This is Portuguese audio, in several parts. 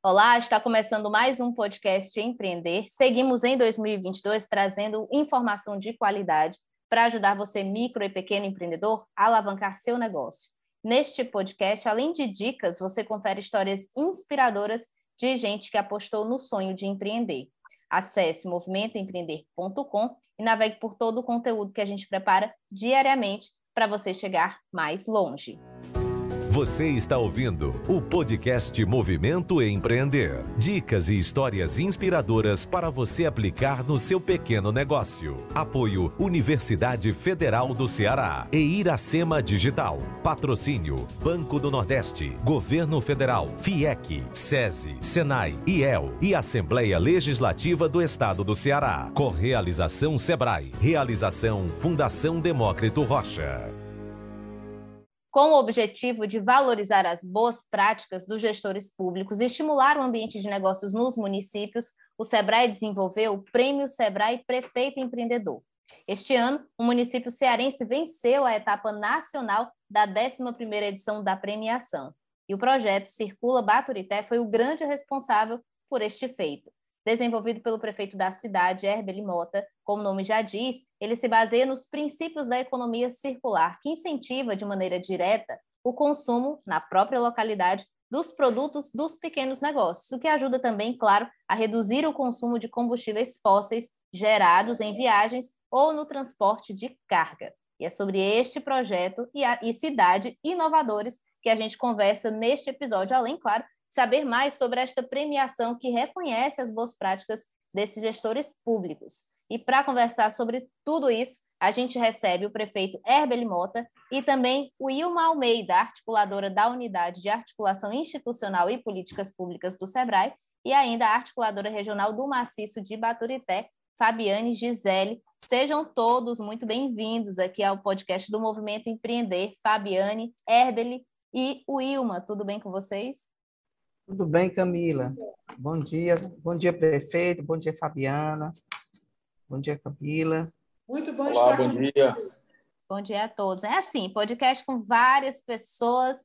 Olá, está começando mais um podcast Empreender. Seguimos em 2022 trazendo informação de qualidade para ajudar você, micro e pequeno empreendedor, a alavancar seu negócio. Neste podcast, além de dicas, você confere histórias inspiradoras de gente que apostou no sonho de empreender. Acesse movimentoempreender.com e navegue por todo o conteúdo que a gente prepara diariamente para você chegar mais longe. Você está ouvindo o podcast Movimento Empreender. Dicas e histórias inspiradoras para você aplicar no seu pequeno negócio. Apoio Universidade Federal do Ceará e Iracema Digital. Patrocínio Banco do Nordeste, Governo Federal, FIEC, SESI, SENAI, IEL e Assembleia Legislativa do Estado do Ceará. Correalização Sebrae. Realização Fundação Demócrito Rocha com o objetivo de valorizar as boas práticas dos gestores públicos e estimular o ambiente de negócios nos municípios, o Sebrae desenvolveu o Prêmio Sebrae Prefeito Empreendedor. Este ano, o município cearense venceu a etapa nacional da 11ª edição da premiação. E o projeto Circula Baturité foi o grande responsável por este feito. Desenvolvido pelo prefeito da cidade, Herbeli Mota, como o nome já diz, ele se baseia nos princípios da economia circular, que incentiva de maneira direta o consumo na própria localidade dos produtos dos pequenos negócios, o que ajuda também, claro, a reduzir o consumo de combustíveis fósseis gerados em viagens ou no transporte de carga. E é sobre este projeto e, a, e cidade inovadores que a gente conversa neste episódio, além, claro, saber mais sobre esta premiação que reconhece as boas práticas desses gestores públicos. E para conversar sobre tudo isso, a gente recebe o prefeito Herbeli Mota e também o Ilma Almeida, articuladora da Unidade de Articulação Institucional e Políticas Públicas do SEBRAE, e ainda a articuladora regional do Maciço de Baturité, Fabiane Gisele. Sejam todos muito bem-vindos aqui ao podcast do Movimento Empreender. Fabiane, Herbeli e o Ilma, tudo bem com vocês? Tudo bem, Camila? Bom dia, bom dia, prefeito, bom dia, Fabiana, bom dia, Camila. Muito bom Olá, bom dia. Bom dia a todos. É assim, podcast com várias pessoas,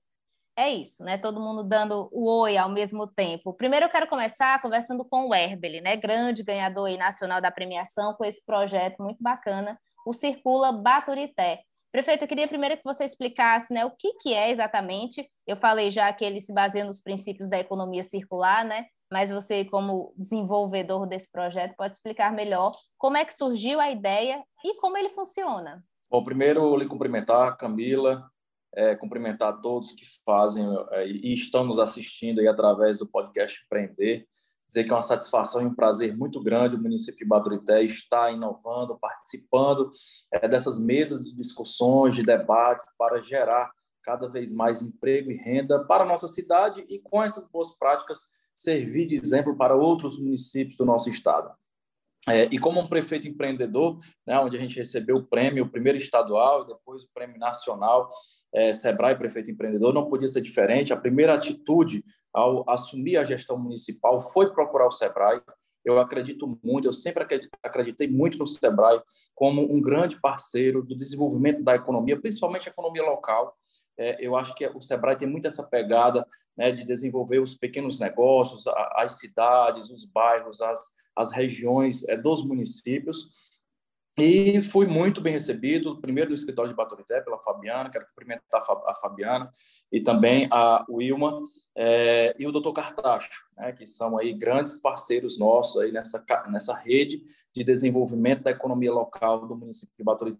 é isso, né? Todo mundo dando o oi ao mesmo tempo. Primeiro eu quero começar conversando com o Herbeli, né? Grande ganhador nacional da premiação, com esse projeto muito bacana, o Circula Baturité. Prefeito, eu queria primeiro que você explicasse né, o que, que é exatamente. Eu falei já que ele se baseia nos princípios da economia circular, né? mas você, como desenvolvedor desse projeto, pode explicar melhor como é que surgiu a ideia e como ele funciona. Bom, primeiro, lhe cumprimentar, Camila, é, cumprimentar todos que fazem é, e estão nos assistindo aí através do podcast Empreender dizer que é uma satisfação e um prazer muito grande o município de Baturité estar inovando, participando é, dessas mesas de discussões, de debates, para gerar cada vez mais emprego e renda para a nossa cidade e, com essas boas práticas, servir de exemplo para outros municípios do nosso estado. É, e como um prefeito empreendedor, né, onde a gente recebeu o prêmio, o primeiro estadual e depois o prêmio nacional, é, Sebrae Prefeito Empreendedor, não podia ser diferente. A primeira atitude ao assumir a gestão municipal foi procurar o Sebrae. Eu acredito muito, eu sempre acreditei muito no Sebrae como um grande parceiro do desenvolvimento da economia, principalmente a economia local. É, eu acho que o Sebrae tem muito essa pegada né, de desenvolver os pequenos negócios, as cidades, os bairros, as, as regiões é, dos municípios. E fui muito bem recebido, primeiro do escritório de Baturité, pela Fabiana, quero cumprimentar a Fabiana, e também a Wilma é, e o doutor Cartacho, né, que são aí grandes parceiros nossos aí nessa, nessa rede de desenvolvimento da economia local do município de Baturité.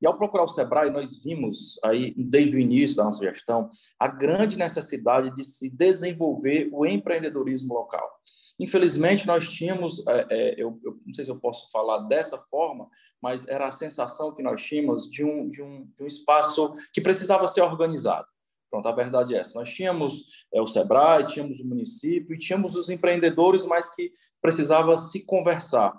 E ao procurar o Sebrae, nós vimos aí, desde o início da nossa gestão, a grande necessidade de se desenvolver o empreendedorismo local. Infelizmente, nós tínhamos, é, é, eu, eu, não sei se eu posso falar dessa forma, mas era a sensação que nós tínhamos de um, de um, de um espaço que precisava ser organizado. Pronto, a verdade é essa. Nós tínhamos é, o SEBRAE, tínhamos o município e tínhamos os empreendedores, mas que precisava se conversar.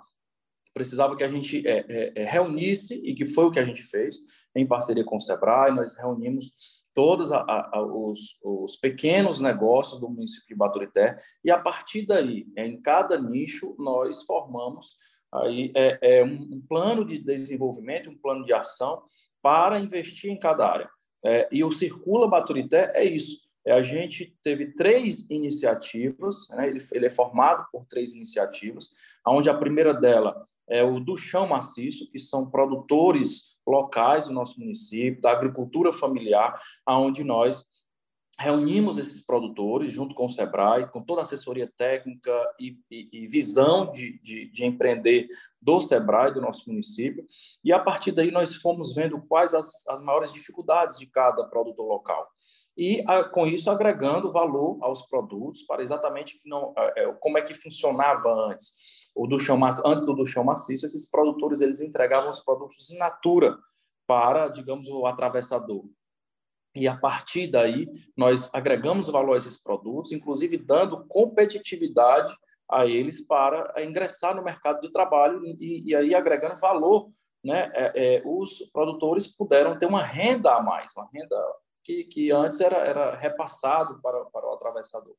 Precisava que a gente é, é, é reunisse, e que foi o que a gente fez, em parceria com o SEBRAE, nós reunimos todos a, a, os, os, pequenos negócios do município de Baturité e a partir daí, em cada nicho, nós formamos aí é, é um, um, plano de desenvolvimento, um plano de ação para investir em cada área. É, e o Circula Baturité é isso. é, a gente teve três iniciativas, né? ele, ele é formado por três iniciativas, onde a primeira dela é o do chão maciço, que são produtores locais do nosso município, da agricultura familiar, aonde nós reunimos esses produtores junto com o Sebrae, com toda a assessoria técnica e, e, e visão de, de, de, empreender do Sebrae, do nosso município, e a partir daí nós fomos vendo quais as, as maiores dificuldades de cada produtor local. E com isso agregando valor aos produtos para exatamente que não, é, como é que funcionava antes. O do chão, antes do, do chão maciço, esses produtores eles entregavam os produtos in natura para, digamos, o atravessador. E a partir daí, nós agregamos valor a esses produtos, inclusive dando competitividade a eles para ingressar no mercado de trabalho e, e aí agregando valor. Né? É, é, os produtores puderam ter uma renda a mais, uma renda que, que antes era, era repassado para, para o atravessador.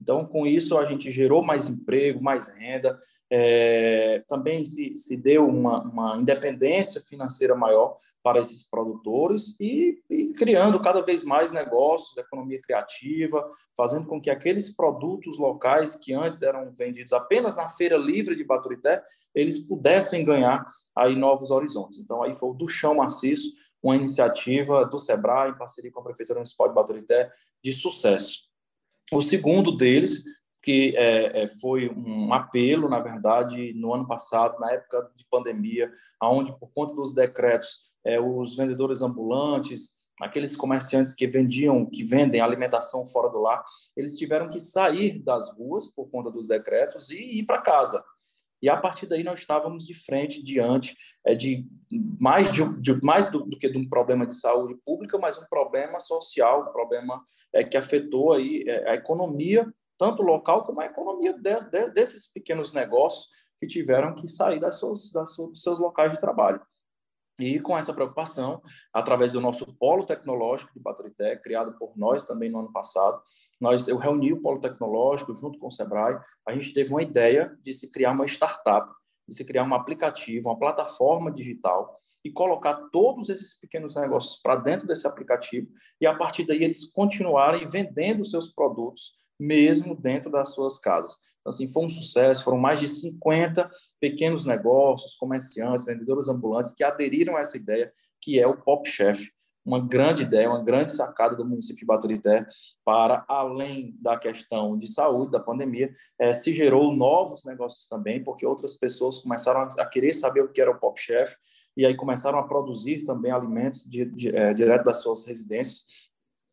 Então, com isso, a gente gerou mais emprego, mais renda, é, também se, se deu uma, uma independência financeira maior para esses produtores e, e, criando cada vez mais negócios, economia criativa, fazendo com que aqueles produtos locais que antes eram vendidos apenas na feira livre de Baturité, eles pudessem ganhar aí novos horizontes. Então, aí foi o do chão maciço, uma iniciativa do SEBRAE, em parceria com a Prefeitura Municipal de Baturité, de sucesso. O segundo deles, que é, é, foi um apelo, na verdade, no ano passado, na época de pandemia, onde, por conta dos decretos, é, os vendedores ambulantes, aqueles comerciantes que vendiam, que vendem alimentação fora do lar, eles tiveram que sair das ruas por conta dos decretos e ir para casa. E a partir daí nós estávamos de frente, diante é, de mais, de, de mais do, do, que de um problema de saúde pública, mas um problema social, um problema é, que afetou aí é, a economia, tanto local como a economia de, de, desses pequenos negócios que tiveram que sair das suas, das suas, dos seus locais de trabalho. E com essa preocupação, através do nosso polo tecnológico de Baturité, criado por nós também no ano passado, nós eu reuni o polo tecnológico junto com o Sebrae, a gente teve uma ideia de se criar uma startup, de se criar um aplicativo, uma plataforma digital e colocar todos esses pequenos negócios para dentro desse aplicativo e a partir daí eles continuarem vendendo seus produtos mesmo dentro das suas casas. Então, assim, foi um sucesso, foram mais de 50 pequenos negócios, comerciantes, vendedores ambulantes que aderiram a essa ideia, que é o Pop Chef. Uma grande ideia, uma grande sacada do município de Baturité para, além da questão de saúde, da pandemia, é, se gerou novos negócios também, porque outras pessoas começaram a querer saber o que era o Pop Chef e aí começaram a produzir também alimentos de, de, é, direto das suas residências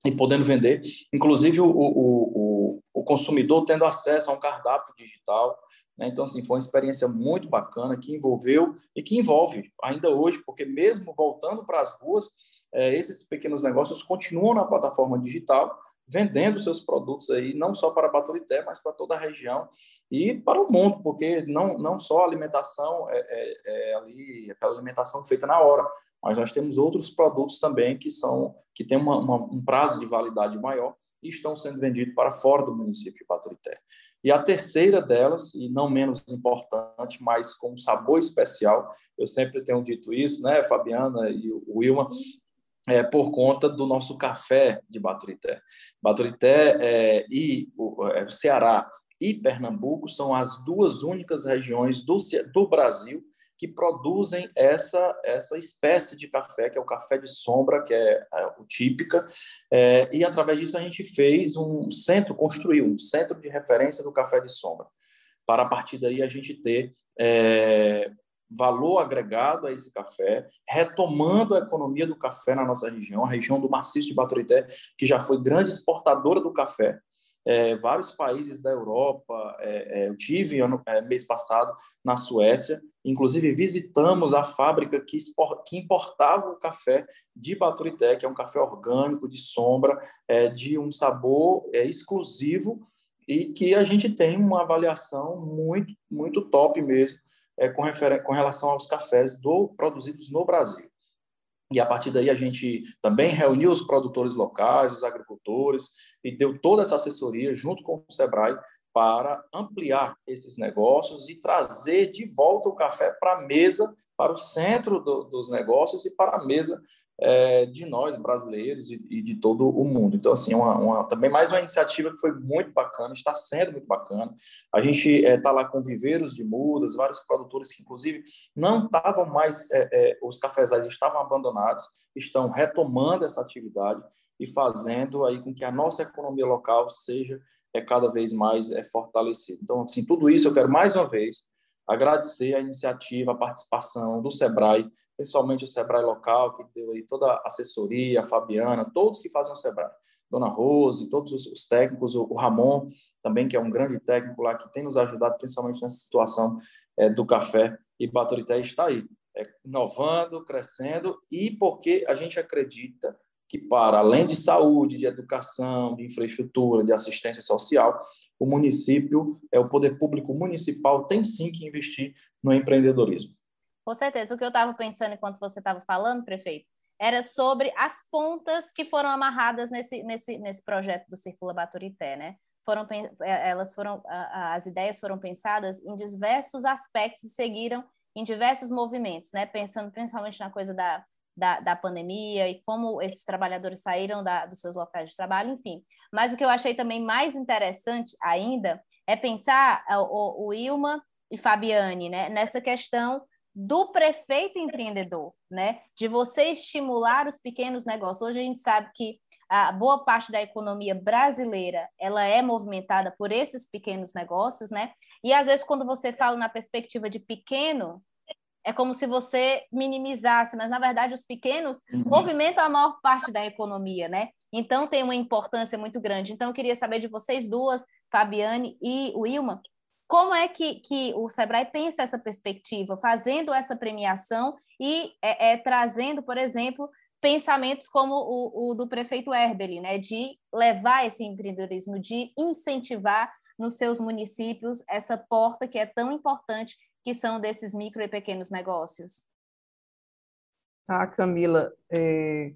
e podendo vender. Inclusive, o, o, o, o consumidor tendo acesso a um cardápio digital. Né? Então, assim, foi uma experiência muito bacana que envolveu e que envolve ainda hoje, porque mesmo voltando para as ruas, é, esses pequenos negócios continuam na plataforma digital, vendendo seus produtos aí, não só para Baturité, mas para toda a região e para o mundo, porque não, não só a alimentação é, é, é ali, aquela alimentação feita na hora, mas nós temos outros produtos também que são que têm uma, uma, um prazo de validade maior e estão sendo vendidos para fora do município de Baturité. E a terceira delas, e não menos importante, mas com um sabor especial, eu sempre tenho dito isso, né, Fabiana e o Wilma, é, por conta do nosso café de Baturité. Baturité é, e o, é, Ceará e Pernambuco são as duas únicas regiões do, do Brasil que produzem essa, essa espécie de café, que é o café de sombra, que é, é o típica, é, e através disso a gente fez um centro, construiu um centro de referência do café de sombra, para a partir daí a gente ter é, valor agregado a esse café, retomando a economia do café na nossa região, a região do maciço de Baturité, que já foi grande exportadora do café, é, vários países da Europa. É, é, eu tive ano, é, mês passado na Suécia, inclusive visitamos a fábrica que, que importava o café de Baturité, que é um café orgânico, de sombra, é, de um sabor é, exclusivo e que a gente tem uma avaliação muito, muito top mesmo com, com relação aos cafés do, produzidos no Brasil. E a partir daí a gente também reuniu os produtores locais, os agricultores, e deu toda essa assessoria junto com o Sebrae para ampliar esses negócios e trazer de volta o café para a mesa, para o centro do, dos negócios e para a mesa é, de nós brasileiros e, e, de todo o mundo. Então, assim, uma, uma, também mais uma iniciativa que foi muito bacana, está sendo muito bacana. A gente está é, tá lá com viveiros de mudas, vários produtores que, inclusive, não estavam mais, é, é, os cafezais estavam abandonados, estão retomando essa atividade e fazendo aí com que a nossa economia local seja é cada vez mais é, fortalecida. Então, assim, tudo isso eu quero mais uma vez agradecer a iniciativa, a participação do Sebrae, principalmente o Sebrae local, que deu aí toda a assessoria, a Fabiana, todos que fazem o Sebrae. Dona Rose, todos os, técnicos, o, Ramon também, que é um grande técnico lá, que tem nos ajudado principalmente nessa situação é, do café, e Baturité está aí, é, inovando, crescendo, e porque a gente acredita que, para além de saúde, de educação, de infraestrutura, de assistência social, o município, é o poder público municipal, tem sim que investir no empreendedorismo. Com certeza. O que eu estava pensando enquanto você estava falando, prefeito, era sobre as pontas que foram amarradas nesse, nesse, nesse projeto do Circula Baturité, né? Foram, é, elas foram, as ideias foram pensadas em diversos aspectos e seguiram em diversos movimentos, né? Pensando principalmente na coisa da da, da pandemia e como esses trabalhadores saíram da, dos seus locais de trabalho, enfim. Mas o que eu achei também mais interessante ainda é pensar é, o, o Ilma e Fabiane né, nessa questão do prefeito empreendedor, né? De você estimular os pequenos negócios. Hoje a gente sabe que a boa parte da economia brasileira ela é movimentada por esses pequenos negócios, né? E às vezes quando você fala na perspectiva de pequeno, é como se você minimizasse, mas na verdade os pequenos uhum. movimentam a maior parte da economia, né? Então tem uma importância muito grande. Então eu queria saber de vocês duas, Fabiane e Wilma, como é que, que o Sebrae pensa essa perspectiva, fazendo essa premiação e é, é, trazendo, por exemplo, pensamentos como o, o do prefeito Herbeli, né, de levar esse empreendedorismo, de incentivar nos seus municípios essa porta que é tão importante que são desses micro e pequenos negócios? Ah, Camila, é,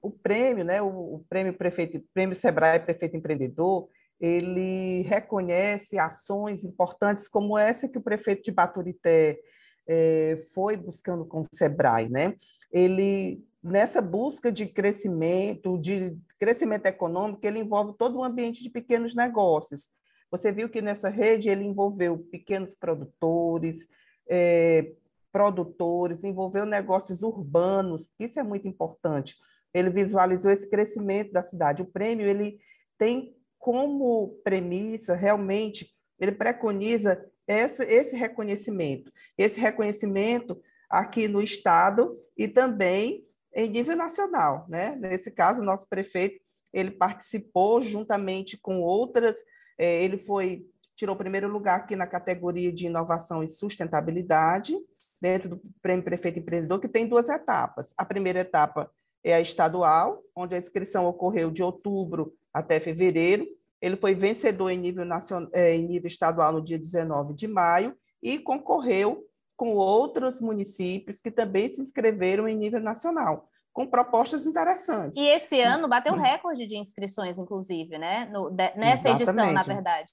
o prêmio, né, o, prêmio prefeito, prêmio Sebrae Prefeito Empreendedor, ele reconhece ações importantes como essa que o prefeito de Baturité é, foi buscando com o Sebrae, né? Ele nessa busca de crescimento, de crescimento econômico, ele envolve todo o ambiente de pequenos negócios. Você viu que nessa rede ele envolveu pequenos produtores, é, produtores, envolveu negócios urbanos, isso é muito importante. Ele visualizou esse crescimento da cidade. O prêmio ele tem como premissa realmente, ele preconiza esse, esse reconhecimento, esse reconhecimento aqui no estado e também em nível nacional, né? Nesse caso, o nosso prefeito ele participou juntamente com outras ele foi tirou o primeiro lugar aqui na categoria de inovação e sustentabilidade, dentro do Prêmio Prefeito Empreendedor, que tem duas etapas. A primeira etapa é a estadual, onde a inscrição ocorreu de outubro até fevereiro. Ele foi vencedor em nível, nacional, é, em nível estadual no dia 19 de maio e concorreu com outros municípios que também se inscreveram em nível nacional com propostas interessantes. E esse ano bateu hum. recorde de inscrições, inclusive, né? No, de, nessa Exatamente. edição, na verdade.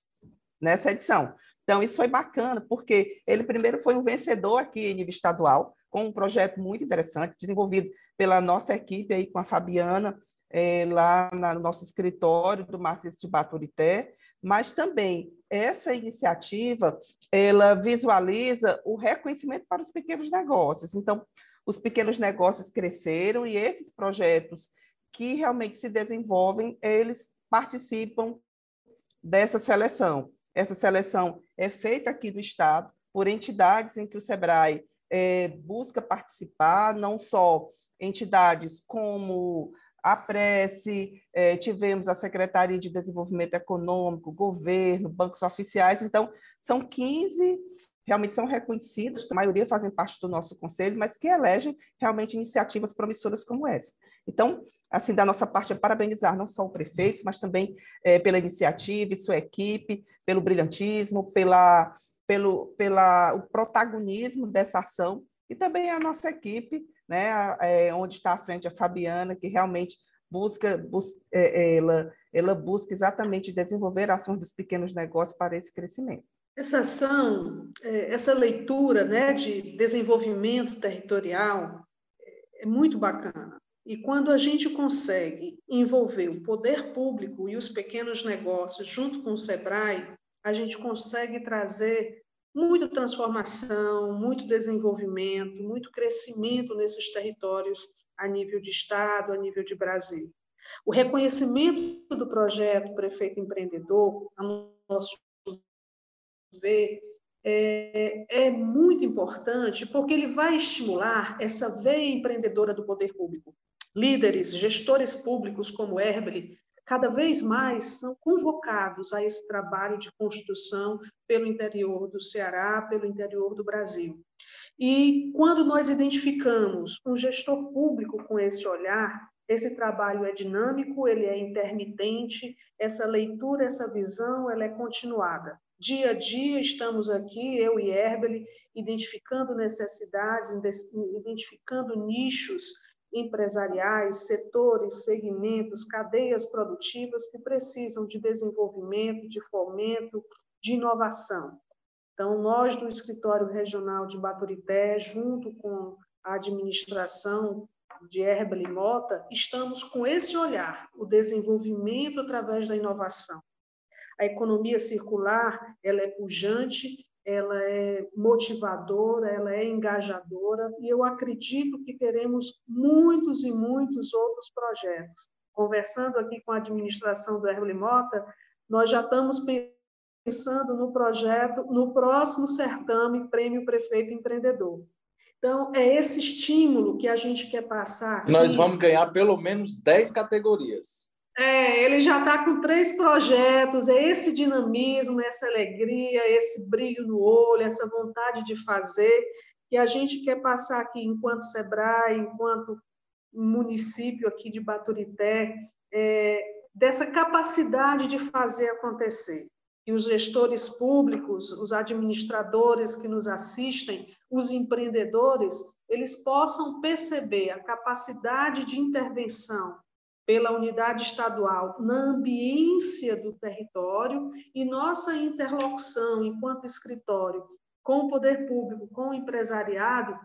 Nessa edição. Então, isso foi bacana, porque ele primeiro foi um vencedor aqui em nível estadual, com um projeto muito interessante, desenvolvido pela nossa equipe aí com a Fabiana, é, lá no nosso escritório do Marcis de Baturité, mas também essa iniciativa, ela visualiza o reconhecimento para os pequenos negócios. Então, os pequenos negócios cresceram e esses projetos que realmente se desenvolvem, eles participam dessa seleção. Essa seleção é feita aqui do Estado por entidades em que o SEBRAE é, busca participar, não só entidades como a Prece, é, tivemos a Secretaria de Desenvolvimento Econômico, governo, bancos oficiais, então, são 15 realmente são reconhecidos, a maioria fazem parte do nosso conselho, mas que elegem realmente iniciativas promissoras como essa. Então, assim, da nossa parte é parabenizar não só o prefeito, mas também é, pela iniciativa e sua equipe, pelo brilhantismo, pela, pelo pela, o protagonismo dessa ação, e também a nossa equipe, né, é, onde está à frente a Fabiana, que realmente busca, bus, é, ela, ela busca exatamente desenvolver ações dos pequenos negócios para esse crescimento. Essa ação, é, essa leitura né, de desenvolvimento territorial, é muito bacana. E quando a gente consegue envolver o poder público e os pequenos negócios junto com o SEBRAE, a gente consegue trazer muita transformação, muito desenvolvimento, muito crescimento nesses territórios a nível de Estado, a nível de Brasil. O reconhecimento do projeto Prefeito Empreendedor, a nosso ver, é, é, muito importante porque ele vai estimular essa veia empreendedora do poder público. Líderes, gestores públicos como Herbert, cada vez mais são convocados a esse trabalho de construção pelo interior do Ceará, pelo interior do Brasil. E quando nós identificamos um gestor público com esse olhar, esse trabalho é dinâmico, ele é intermitente, essa leitura, essa visão, ela é continuada. Dia a dia estamos aqui, eu e Herbeli, identificando necessidades, identificando nichos empresariais, setores, segmentos, cadeias produtivas que precisam de desenvolvimento, de fomento, de inovação. Então, nós do Escritório Regional de Baturité, junto com a administração de Herbeli Mota, estamos com esse olhar, o desenvolvimento através da inovação. A economia circular, ela é pujante, ela é motivadora, ela é engajadora, e eu acredito que teremos muitos e muitos outros projetos. Conversando aqui com a administração do Herbeli Mota, nós já estamos pensando no projeto, no próximo certame Prêmio Prefeito Empreendedor. Então, é esse estímulo que a gente quer passar. Aqui. Nós vamos ganhar pelo menos 10 categorias. É, ele já está com três projetos, é esse dinamismo, essa alegria, esse brilho no olho, essa vontade de fazer, que a gente quer passar aqui enquanto SEBRAE, enquanto município aqui de Baturité, é, dessa capacidade de fazer acontecer. E os gestores públicos, os administradores que nos assistem, os empreendedores, eles possam perceber a capacidade de intervenção pela unidade estadual na ambiência do território e nossa interlocução enquanto escritório com o poder público, com o empresariado,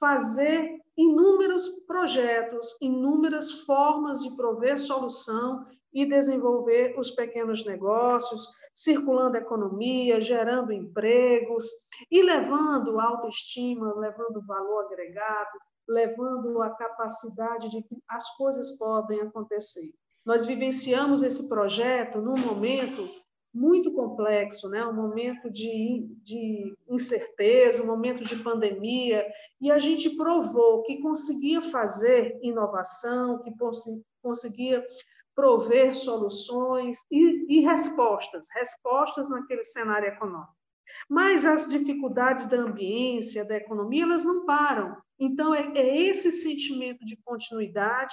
fazer inúmeros projetos, inúmeras formas de prover solução e desenvolver os pequenos negócios, circulando a economia, gerando empregos e levando autoestima, levando valor agregado, levando a capacidade de que as coisas podem acontecer. Nós vivenciamos esse projeto num momento muito complexo, né? um momento de, de incerteza, um momento de pandemia, e a gente provou que conseguia fazer inovação, que conseguia prover soluções e, e respostas, respostas naquele cenário econômico. Mas as dificuldades da ambiência, da economia, elas não param. Então, é, é esse sentimento de continuidade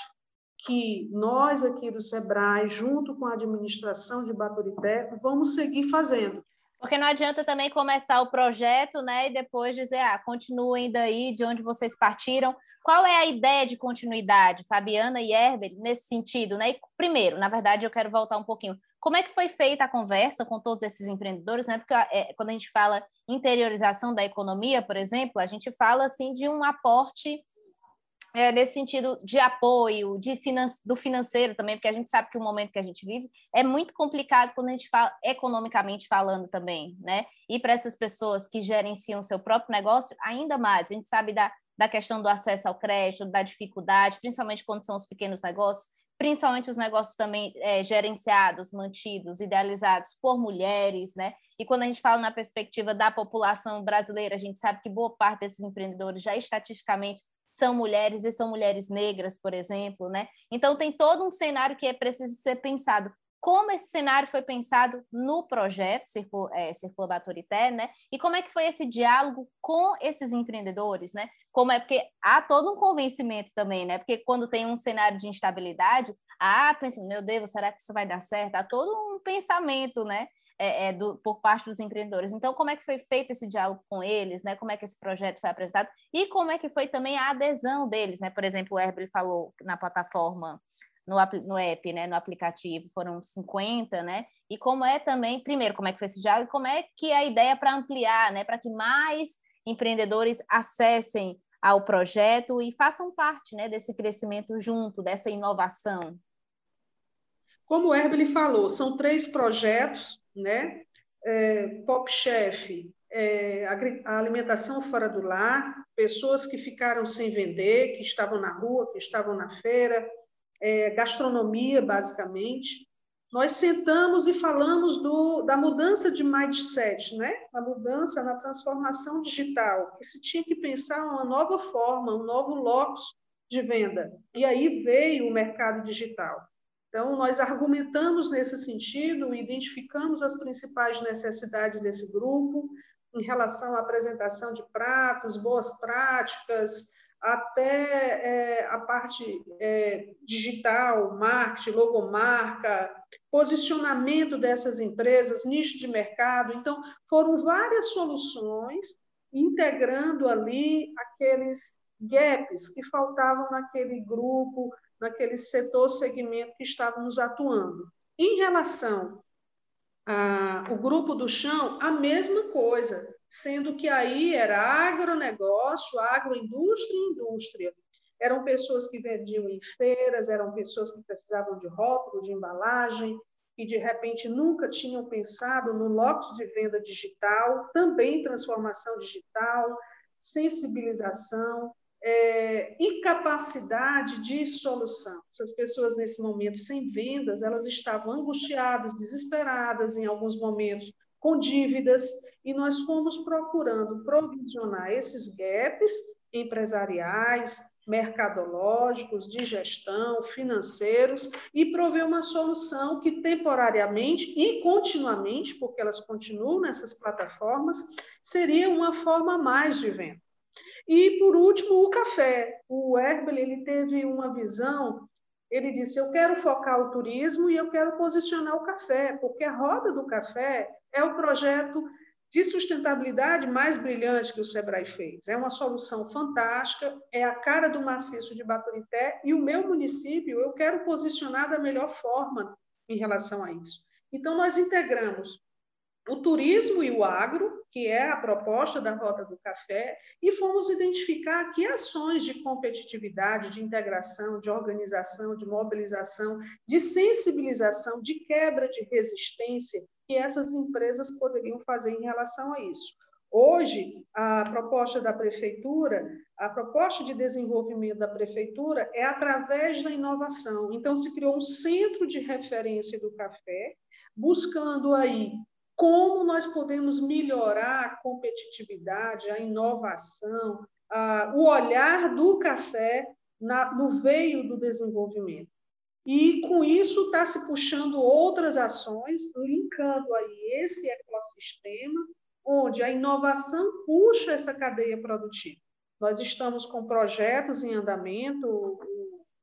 que nós aqui do SEBRAE, junto com a administração de Baturité, vamos seguir fazendo. Porque não adianta também começar o projeto, né, e depois dizer, ah, continuem daí de onde vocês partiram. Qual é a ideia de continuidade, Fabiana e Herbert, nesse sentido, né? E, primeiro, na verdade, eu quero voltar um pouquinho. Como é que foi feita a conversa com todos esses empreendedores, né? Porque é, quando a gente fala interiorização da economia, por exemplo, a gente fala assim de um aporte é, nesse sentido de apoio, de finan do financeiro também, porque a gente sabe que o momento que a gente vive é muito complicado quando a gente fala economicamente falando também, né? E para essas pessoas que gerenciam seu próprio negócio, ainda mais. A gente sabe da, da questão do acesso ao crédito, da dificuldade, principalmente quando são os pequenos negócios, principalmente os negócios também é, gerenciados, mantidos, idealizados por mulheres, né? E quando a gente fala na perspectiva da população brasileira, a gente sabe que boa parte desses empreendedores já estatisticamente são mulheres e são mulheres negras, por exemplo, né? Então tem todo um cenário que é preciso ser pensado. Como esse cenário foi pensado no projeto Circula, é, Circula Baturité, né? E como é que foi esse diálogo com esses empreendedores, né? Como é porque há todo um convencimento também, né? Porque quando tem um cenário de instabilidade, ah, pensa, meu Deus, será que isso vai dar certo? Há todo um pensamento, né? É, é, do, por parte dos empreendedores. Então, como é que foi feito esse diálogo com eles, né? Como é que esse projeto foi apresentado e como é que foi também a adesão deles, né? Por exemplo, o Herbert falou na plataforma, no, no app, né? No aplicativo, foram 50, né? E como é também, primeiro, como é que foi esse diálogo e como é que é a ideia para ampliar, né? Para que mais empreendedores acessem ao projeto e façam parte né, desse crescimento junto, dessa inovação? Como o Herbert falou, são três projetos, né? É, Pop Chef, é, a alimentação fora do lar, pessoas que ficaram sem vender, que estavam na rua, que estavam na feira, é, gastronomia, basicamente, nós sentamos e falamos do, da mudança de mindset, né? a mudança na transformação digital, que se tinha que pensar uma nova forma, um novo locus de venda. E aí veio o mercado digital. Então, nós argumentamos nesse sentido, identificamos as principais necessidades desse grupo em relação à apresentação de pratos, boas práticas, até é, a parte é, digital, marketing, logomarca, posicionamento dessas empresas, nicho de mercado. Então, foram várias soluções integrando ali aqueles gaps que faltavam naquele grupo, naquele setor, segmento que estávamos atuando. Em relação ao grupo do chão, a mesma coisa sendo que aí era agronegócio, agroindústria e indústria. Eram pessoas que vendiam em feiras, eram pessoas que precisavam de rótulo, de embalagem, e de repente nunca tinham pensado no locus de venda digital, também transformação digital, sensibilização é, e capacidade de solução. Essas pessoas nesse momento sem vendas, elas estavam angustiadas, desesperadas em alguns momentos, com dívidas, e nós fomos procurando provisionar esses gaps empresariais, mercadológicos, de gestão, financeiros, e prover uma solução que temporariamente e continuamente, porque elas continuam nessas plataformas, seria uma forma mais de venda. E, por último, o café. O Herbel ele teve uma visão ele disse: Eu quero focar o turismo e eu quero posicionar o café, porque a Roda do Café é o projeto de sustentabilidade mais brilhante que o Sebrae fez. É uma solução fantástica, é a cara do maciço de Baturité e o meu município eu quero posicionar da melhor forma em relação a isso. Então, nós integramos o turismo e o agro, que é a proposta da Rota do Café, e fomos identificar que ações de competitividade, de integração, de organização, de mobilização, de sensibilização, de quebra de resistência que essas empresas poderiam fazer em relação a isso. Hoje, a proposta da prefeitura, a proposta de desenvolvimento da prefeitura é através da inovação. Então, se criou um centro de referência do café, buscando aí como nós podemos melhorar a competitividade, a inovação, a, o olhar do café na, no veio do desenvolvimento. E com isso está se puxando outras ações, linkando aí esse ecossistema, onde a inovação puxa essa cadeia produtiva. Nós estamos com projetos em andamento,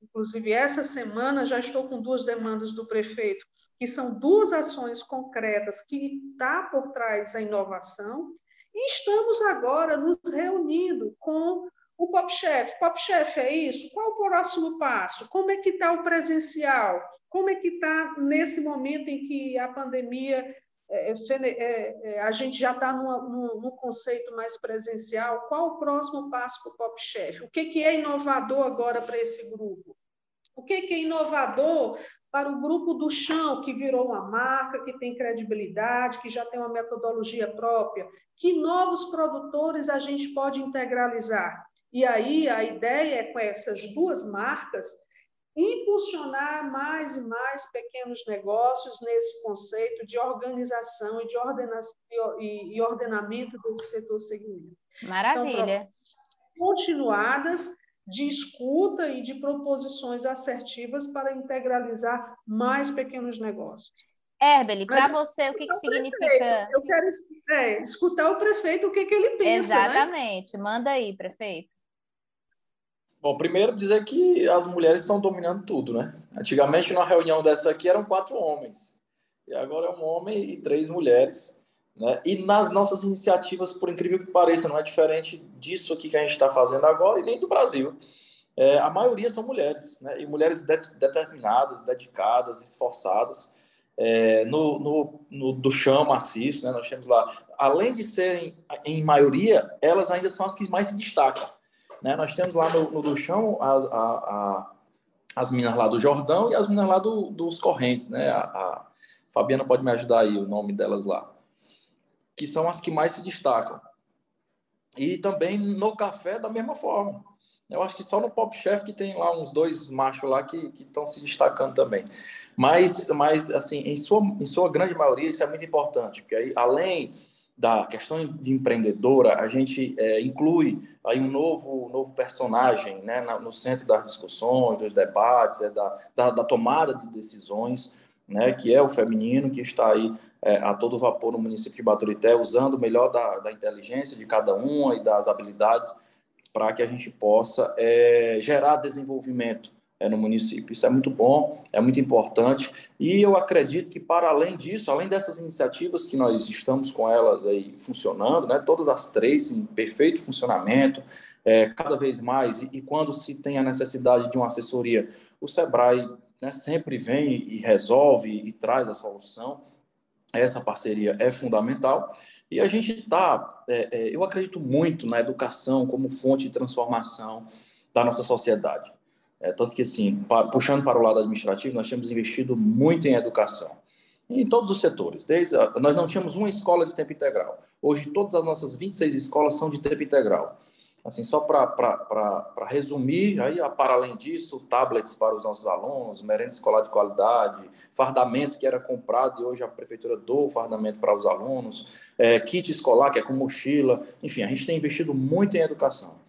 inclusive essa semana já estou com duas demandas do prefeito que são duas ações concretas que está por trás da inovação, e estamos agora nos reunindo com o Pop Chef. Pop Chef é isso? Qual o próximo passo? Como é que está o presencial? Como é que está nesse momento em que a pandemia é, é, é, a gente já está no conceito mais presencial? Qual o próximo passo para o Pop Chef? O que, que é inovador agora para esse grupo? O que, que é inovador para o grupo do chão, que virou uma marca, que tem credibilidade, que já tem uma metodologia própria, que novos produtores a gente pode integralizar. E aí a ideia é, com essas duas marcas, impulsionar mais e mais pequenos negócios nesse conceito de organização e de ordenação e ordenamento desse setor segmento. Maravilha. continuadas de escuta e de proposições assertivas para integralizar mais pequenos negócios. Herbeli, para você, o que, que significa. Eu quero é, escutar o prefeito, o que, que ele pensa. Né? Exatamente. Né? Manda aí, prefeito. Bom, primeiro dizer que as mulheres estão dominando tudo, né? Antigamente, numa reunião dessa aqui, eram quatro homens. E agora é um homem e três mulheres. Né? E nas nossas iniciativas, por incrível que pareça, não é diferente disso aqui que a gente está fazendo agora e nem do Brasil. É, a maioria são mulheres, né? e mulheres de determinadas, dedicadas, esforçadas. É, no, no, no, do chão maciço, né? nós temos lá, além de serem em maioria, elas ainda são as que mais se destacam. Né? Nós temos lá no, no do chão as, a, a, as minas lá do Jordão e as minas lá do, dos Correntes, né? A, a, Fabiana pode me ajudar aí, o nome delas lá. Que são as que mais se destacam. E também no café, da mesma forma. Eu acho que só no Pop Chef que tem lá uns dois machos lá que estão se destacando também. Mas, mas assim, em sua, em sua grande maioria, isso é muito importante, porque aí, além da questão de empreendedora, a gente é, inclui aí um novo, novo personagem né, no centro das discussões, dos debates, é, da, da, da, tomada de decisões, né, que é o feminino, que está aí é, a todo vapor no município de Baturité, usando o melhor da, da inteligência de cada uma e das habilidades para que a gente possa é, gerar desenvolvimento é, no município. Isso é muito bom, é muito importante, e eu acredito que, para além disso, além dessas iniciativas que nós estamos com elas aí funcionando, né, todas as três em perfeito funcionamento, é, cada vez mais, e, e, quando se tem a necessidade de uma assessoria, o SEBRAE né, sempre vem e resolve e traz a solução. Essa parceria é fundamental. E a gente está, é, é, eu acredito muito na educação como fonte de transformação da nossa sociedade. É, tanto que, assim, puxando para o lado administrativo, nós temos investido muito em educação, em todos os setores. Desde a, nós não tínhamos uma escola de tempo integral. Hoje, todas as nossas 26 escolas são de tempo integral. Assim, só para resumir, aí, para além disso, tablets para os nossos alunos, merenda escolar de qualidade, fardamento que era comprado e hoje a prefeitura doa o fardamento para os alunos, é, kit escolar, que é com mochila, enfim, a gente tem investido muito em educação.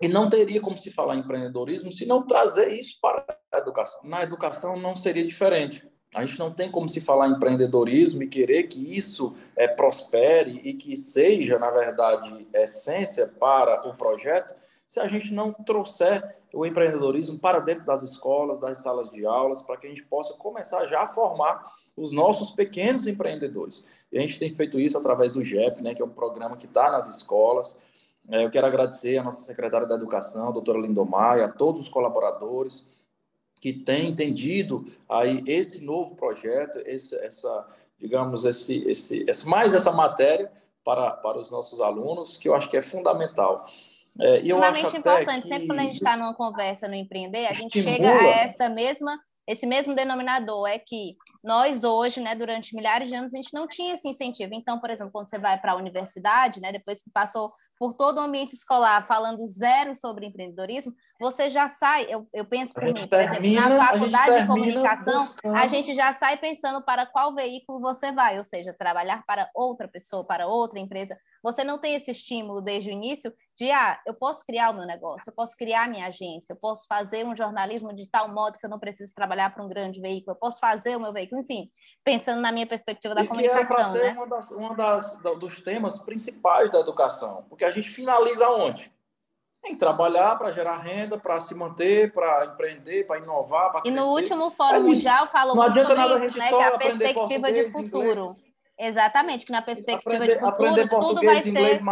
E não teria como se falar em empreendedorismo se não trazer isso para a educação. Na educação não seria diferente. A gente não tem como se falar em empreendedorismo e querer que isso é, prospere e que seja, na verdade, essência para o projeto, se a gente não trouxer o empreendedorismo para dentro das escolas, das salas de aulas, para que a gente possa começar já a formar os nossos pequenos empreendedores. E a gente tem feito isso através do GEP, né, que é um programa que está nas escolas, é, eu quero agradecer a nossa secretária da Educação, a doutora Lindomar, e a todos os colaboradores que têm entendido aí esse novo projeto, esse, essa, digamos, esse, esse, esse, mais essa matéria para, para os nossos alunos, que eu acho que é fundamental. É, e eu acho importante, que... sempre quando a gente está numa conversa no empreender, a gente chega a essa mesma esse mesmo denominador é que nós hoje, né, durante milhares de anos, a gente não tinha esse incentivo. Então, por exemplo, quando você vai para a universidade, né, depois que passou por todo o ambiente escolar falando zero sobre empreendedorismo, você já sai, eu, eu penso por mim, por exemplo, na faculdade de comunicação, buscando. a gente já sai pensando para qual veículo você vai, ou seja, trabalhar para outra pessoa, para outra empresa. Você não tem esse estímulo desde o início de, ah, eu posso criar o meu negócio, eu posso criar minha agência, eu posso fazer um jornalismo de tal modo que eu não preciso trabalhar para um grande veículo, eu posso fazer o meu veículo, enfim, pensando na minha perspectiva da e comunicação. Que era né? das, dos temas principais da educação, porque a gente finaliza onde? Em trabalhar para gerar renda, para se manter, para empreender, para inovar, para crescer. E no último Fórum é Mundial falou muito sobre isso, né? Que é a perspectiva de futuro. Inglês. Exatamente, que na perspectiva aprender, de futuro tudo vai inglês, ser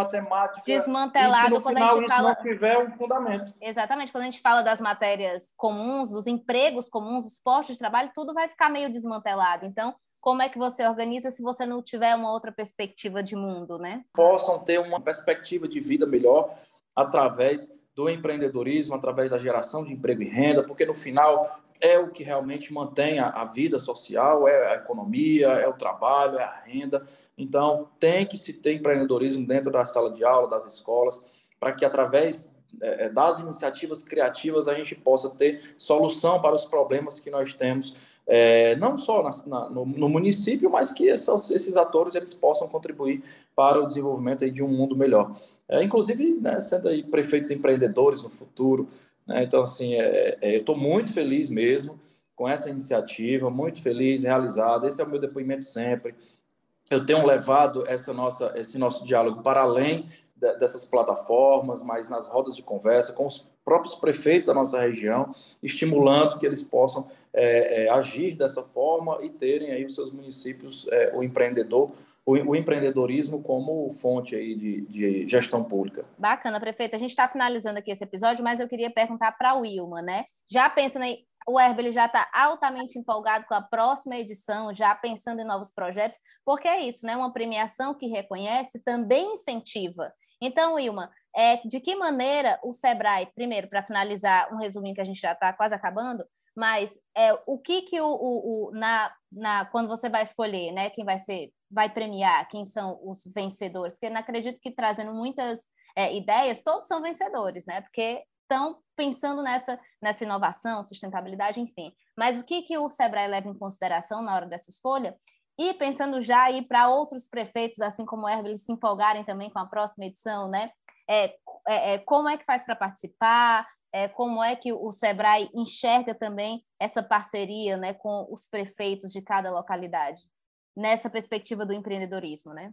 desmantelado quando final, a gente fala. não tiver um fundamento. Exatamente, quando a gente fala das matérias comuns, dos empregos comuns, dos postos de trabalho, tudo vai ficar meio desmantelado. Então, como é que você organiza se você não tiver uma outra perspectiva de mundo, né? Possam ter uma perspectiva de vida melhor através do empreendedorismo, através da geração de emprego e renda, porque no final é o que realmente mantém a, a, vida social, é a economia, é o trabalho, é a renda. Então, tem que se ter empreendedorismo dentro da sala de aula, das escolas, para que através é, é, das iniciativas criativas a gente possa ter solução para os problemas que nós temos, é, não só na, na, no, no, município, mas que esses, esses, atores eles possam contribuir para o desenvolvimento de um mundo melhor. É, inclusive, né, sendo aí prefeitos empreendedores no futuro, né? Então, assim, é, é, eu estou muito feliz mesmo com essa iniciativa, muito feliz, realizado. Esse é o meu depoimento sempre. Eu tenho levado essa nossa, esse nosso diálogo para além de, dessas plataformas, mas nas rodas de conversa com os próprios prefeitos da nossa região, estimulando que eles possam é, é, agir dessa forma e terem aí os seus municípios, é, o empreendedor o, o, empreendedorismo como fonte aí de, de gestão pública. Bacana, prefeito. A gente está finalizando aqui esse episódio, mas eu queria perguntar para a Wilma, né? Já pensando aí, o Herb já está altamente empolgado com a próxima edição, já pensando em novos projetos, porque é isso, né? Uma premiação que reconhece também incentiva. Então, Wilma, é de que maneira o Sebrae, primeiro, para finalizar um resuminho que a gente já está quase acabando, mas é, o que que o, o, o, na, na quando você vai escolher, né, quem vai ser, vai premiar, quem são os vencedores? Porque eu acredito que trazendo muitas é, ideias, todos são vencedores, né? Porque estão pensando nessa nessa inovação, sustentabilidade, enfim. Mas o que que o Sebrae leva em consideração na hora dessa escolha? E pensando já aí para outros prefeitos, assim como o Herbert, se empolgarem também com a próxima edição, né? É, é, é como é que faz para participar? é, como é que o Sebrae enxerga também essa parceria né, com os prefeitos de cada localidade, nessa perspectiva do empreendedorismo, né?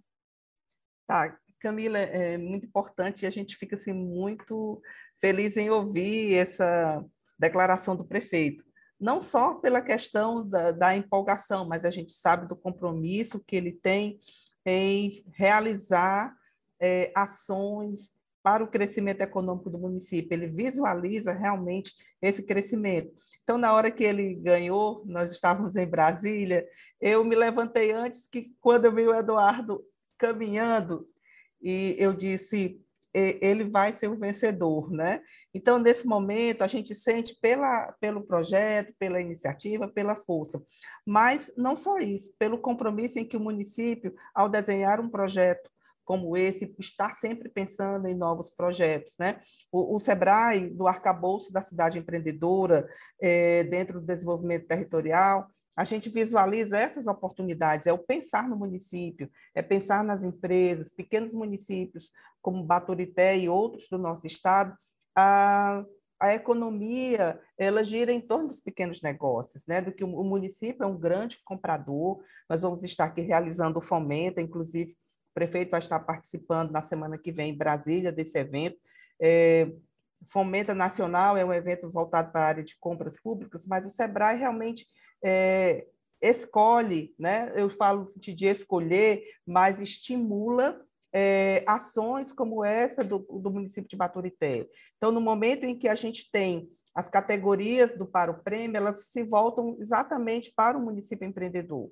Tá, Camila, é muito importante e a gente fica assim, muito feliz em ouvir essa declaração do prefeito. Não só pela questão da, da empolgação, mas a gente sabe do compromisso que ele tem em realizar é, ações para o crescimento econômico do município, ele visualiza realmente esse crescimento. Então, na hora que ele ganhou, nós estávamos em Brasília, eu me levantei antes que quando eu vi o Eduardo caminhando, e eu disse, ele vai ser o vencedor, né? Então, nesse momento, a gente sente pela, pelo projeto, pela iniciativa, pela força, mas não só isso, pelo compromisso em que o município, ao desenhar um projeto como esse, estar sempre pensando em novos projetos. Né? O, o SEBRAE, do arcabouço da cidade empreendedora, é, dentro do desenvolvimento territorial, a gente visualiza essas oportunidades, é o pensar no município, é pensar nas empresas, pequenos municípios como Baturité e outros do nosso estado, a, a economia ela gira em torno dos pequenos negócios, né? Do que o, o município é um grande comprador, nós vamos estar aqui realizando o fomento, inclusive prefeito vai estar participando na semana que vem em Brasília desse evento. É, Fomenta Nacional é um evento voltado para a área de compras públicas, mas o SEBRAE realmente é, escolhe, né? eu falo de escolher, mas estimula é, ações como essa do, do, município de Baturité. Então, no momento em que a gente tem as categorias do Para o Prêmio, elas se voltam exatamente para o município empreendedor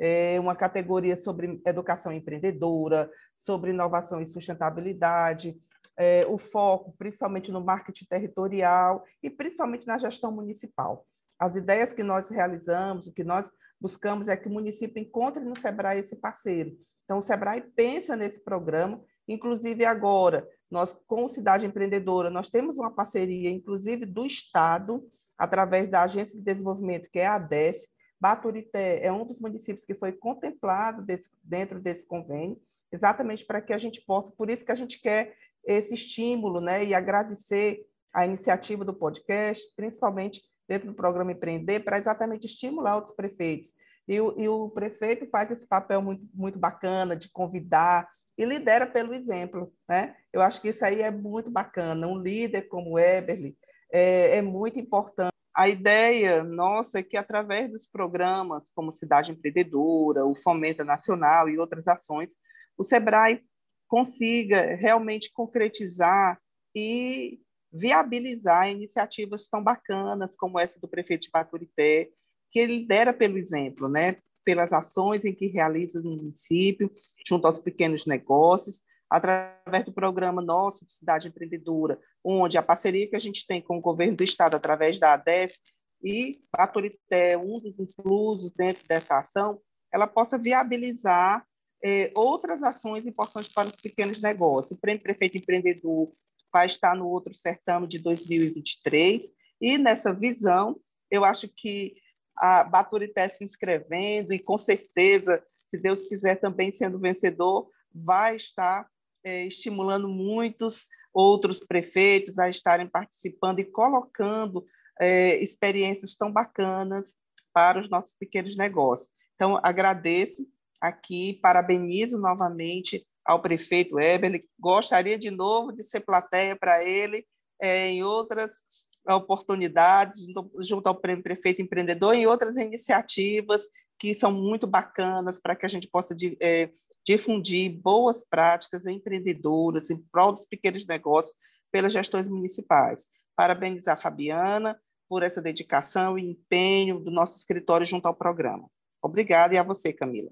é, uma categoria sobre educação empreendedora, sobre inovação e sustentabilidade, é, o foco principalmente no marketing territorial e principalmente na gestão municipal. As ideias que nós realizamos, o que nós buscamos é que o município encontre no SEBRAE esse parceiro. Então, o SEBRAE pensa nesse programa, inclusive agora, nós, com Cidade Empreendedora, nós temos uma parceria, inclusive do Estado, através da Agência de Desenvolvimento, que é a ADES, Baturité é um dos municípios que foi contemplado desse, dentro desse convênio, exatamente para que a gente possa, por isso que a gente quer esse estímulo, né, e agradecer a iniciativa do podcast, principalmente dentro do programa Empreender, para exatamente estimular outros prefeitos. E o, e o prefeito faz esse papel muito, muito bacana de convidar e lidera pelo exemplo, né? Eu acho que isso aí é muito bacana. Um líder como Eberly é, é muito importante a ideia nossa é que, através dos programas como Cidade Empreendedora, o Fomenta Nacional e outras ações, o SEBRAE consiga realmente concretizar e viabilizar iniciativas tão bacanas como essa do prefeito de Paturité, que ele lidera pelo exemplo, né? pelas ações em que realiza no município, junto aos pequenos negócios, através do programa nosso de Cidade Empreendedora, onde a parceria que a gente tem com o governo do estado através da ADES e a Turité, um dos inclusos dentro dessa ação, ela possa viabilizar eh, outras ações importantes para os pequenos negócios. O Prêmio Prefeito Empreendedor vai estar no outro certame de 2023 e nessa visão, eu acho que a Baturité se inscrevendo e com certeza, se Deus quiser também sendo vencedor, vai estar é, estimulando muitos outros prefeitos a estarem participando e colocando é, experiências tão bacanas para os nossos pequenos negócios. Então, agradeço aqui, parabenizo novamente ao prefeito Eberle, gostaria de novo de ser plateia para ele é, em outras oportunidades, junto ao Prefeito Empreendedor, e outras iniciativas que são muito bacanas para que a gente possa é, difundir boas práticas empreendedoras em prol dos pequenos negócios pelas gestões municipais. Parabenizar a Fabiana por essa dedicação e empenho do nosso escritório junto ao programa. Obrigada e a você, Camila.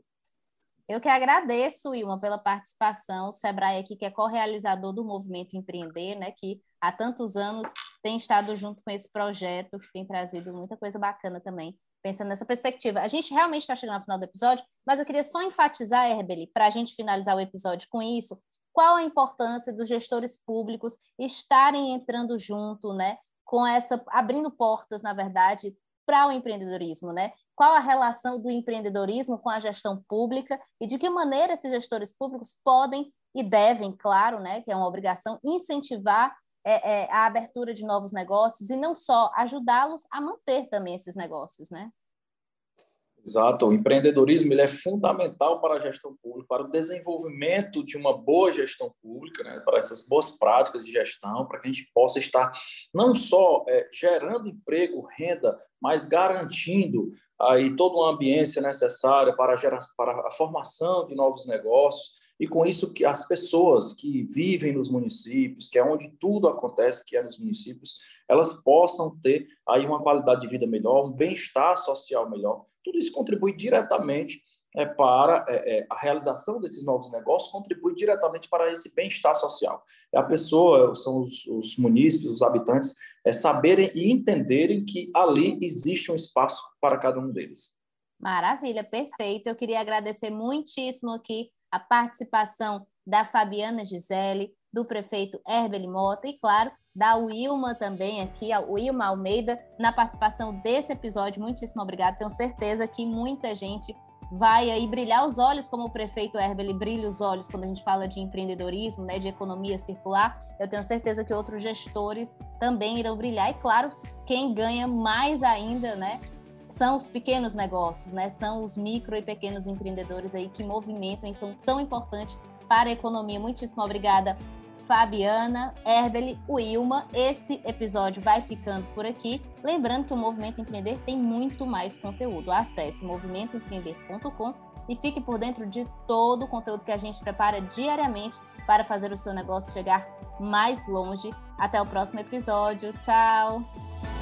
Eu que agradeço, Ilma, pela participação. O Sebrae aqui, que é co-realizador do Movimento Empreender, né, que há tantos anos tem estado junto com esse projeto, que tem trazido muita coisa bacana também, pensando nessa perspectiva. A gente realmente está chegando ao final do episódio, mas eu queria só enfatizar, Herbeli, para a gente finalizar o episódio com isso, qual a importância dos gestores públicos estarem entrando junto, né, com essa, abrindo portas, na verdade, para o empreendedorismo, né? Qual a relação do empreendedorismo com a gestão pública e de que maneira esses gestores públicos podem e devem, claro, né, que é uma obrigação, incentivar é, é, a abertura de novos negócios e não só ajudá-los a manter também esses negócios, né? Exato, o empreendedorismo ele é fundamental para a gestão pública, para o desenvolvimento de uma boa gestão pública, né, para essas boas práticas de gestão, para que a gente possa estar não só é, gerando emprego, renda, mas garantindo aí toda uma ambiência necessária para a, para a formação de novos negócios e com isso que as pessoas que vivem nos municípios, que é onde tudo acontece, que é nos municípios, elas possam ter aí uma qualidade de vida melhor, um bem-estar social melhor. Tudo isso contribui diretamente é, para é, é, a realização desses novos negócios, contribui diretamente para esse bem-estar social. É a pessoa, são os, os munícipes, os habitantes, é, saberem e entenderem que ali existe um espaço para cada um deles. Maravilha, perfeito. Eu queria agradecer muitíssimo aqui a participação da Fabiana Gisele, do prefeito Herbeli Mota e, claro, da Wilma também aqui, a Wilma Almeida, na participação desse episódio. Muitíssimo obrigada. Tenho certeza que muita gente vai aí brilhar os olhos, como o prefeito Herbeli brilha os olhos quando a gente fala de empreendedorismo, né, de economia circular. Eu tenho certeza que outros gestores também irão brilhar. E, claro, quem ganha mais ainda, né, são os pequenos negócios, né? São os micro e pequenos empreendedores aí que movimentam e são tão importantes para a economia. Muitíssimo obrigada, Fabiana, Herbeli, Wilma. Esse episódio vai ficando por aqui. Lembrando que o Movimento Empreender tem muito mais conteúdo. Acesse movimentoempreender.com e fique por dentro de todo o conteúdo que a gente prepara diariamente para fazer o seu negócio chegar mais longe. Até o próximo episódio. Tchau!